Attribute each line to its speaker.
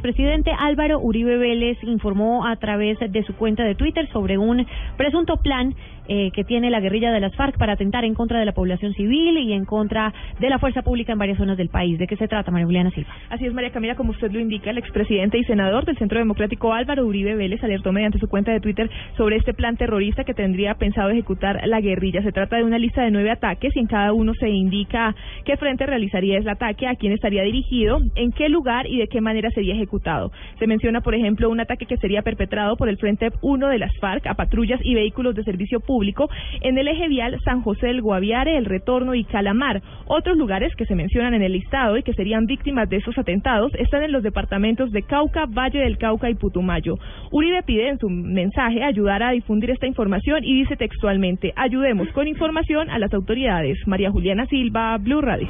Speaker 1: presidente Álvaro Uribe Vélez informó a través de su cuenta de Twitter sobre un presunto plan eh, que tiene la guerrilla de las FARC para atentar en contra de la población civil y en contra de la fuerza pública en varias zonas del país. ¿De qué se trata, María Juliana Silva?
Speaker 2: Así es, María Camila, como usted lo indica, el expresidente y senador del Centro Democrático Álvaro Uribe Vélez alertó mediante su cuenta de Twitter sobre este plan terrorista que tendría pensado ejecutar la guerrilla. Se trata de una lista de nueve ataques y en cada uno se indica qué frente realizaría ese ataque, a quién estaría dirigido, en qué lugar y de qué manera sería ejecutado. Se menciona, por ejemplo, un ataque que sería perpetrado por el Frente 1 de las FARC a patrullas y vehículos de servicio público en el eje vial San José del Guaviare, El Retorno y Calamar. Otros lugares que se mencionan en el listado y que serían víctimas de esos atentados están en los departamentos de Cauca, Valle del Cauca y Putumayo. Uribe pide en su mensaje ayudar a difundir esta información y dice textualmente, ayudemos con información a las autoridades. María Juliana Silva, Blue Radio.